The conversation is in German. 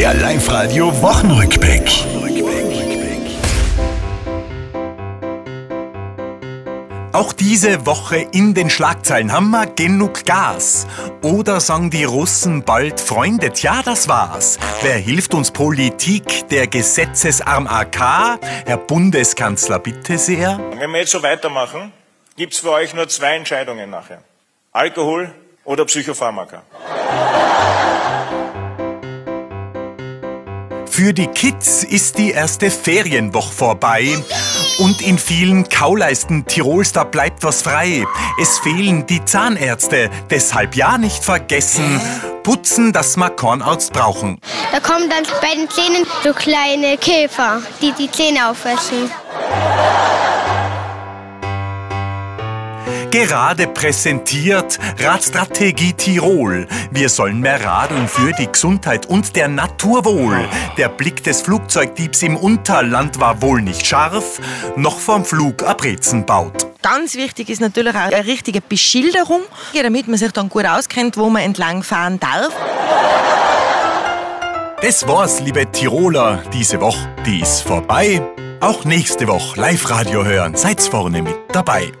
Der Live-Radio Wochenrückblick. Auch diese Woche in den Schlagzeilen haben wir genug Gas. Oder sagen die Russen bald, Freunde, tja, das war's. Wer hilft uns Politik, der gesetzesarm AK? Herr Bundeskanzler, bitte sehr. Wenn wir jetzt so weitermachen, gibt's für euch nur zwei Entscheidungen nachher. Alkohol oder Psychopharmaka. Für die Kids ist die erste Ferienwoche vorbei. Und in vielen Kauleisten Tirols, da bleibt was frei. Es fehlen die Zahnärzte, deshalb ja nicht vergessen. Putzen, dass wir Kornarzt brauchen. Da kommen dann bei den Zähnen so kleine Käfer, die die Zähne auffressen. Gerade präsentiert Radstrategie Tirol. Wir sollen mehr radeln für die Gesundheit und der Natur wohl. Der Blick des Flugzeugdiebs im Unterland war wohl nicht scharf, noch vorm Flug Abrizen baut. Ganz wichtig ist natürlich auch eine richtige Beschilderung, damit man sich dann gut auskennt, wo man entlang fahren darf. Das war's, liebe Tiroler, diese Woche, die ist vorbei. Auch nächste Woche Live-Radio hören, seid's vorne mit dabei.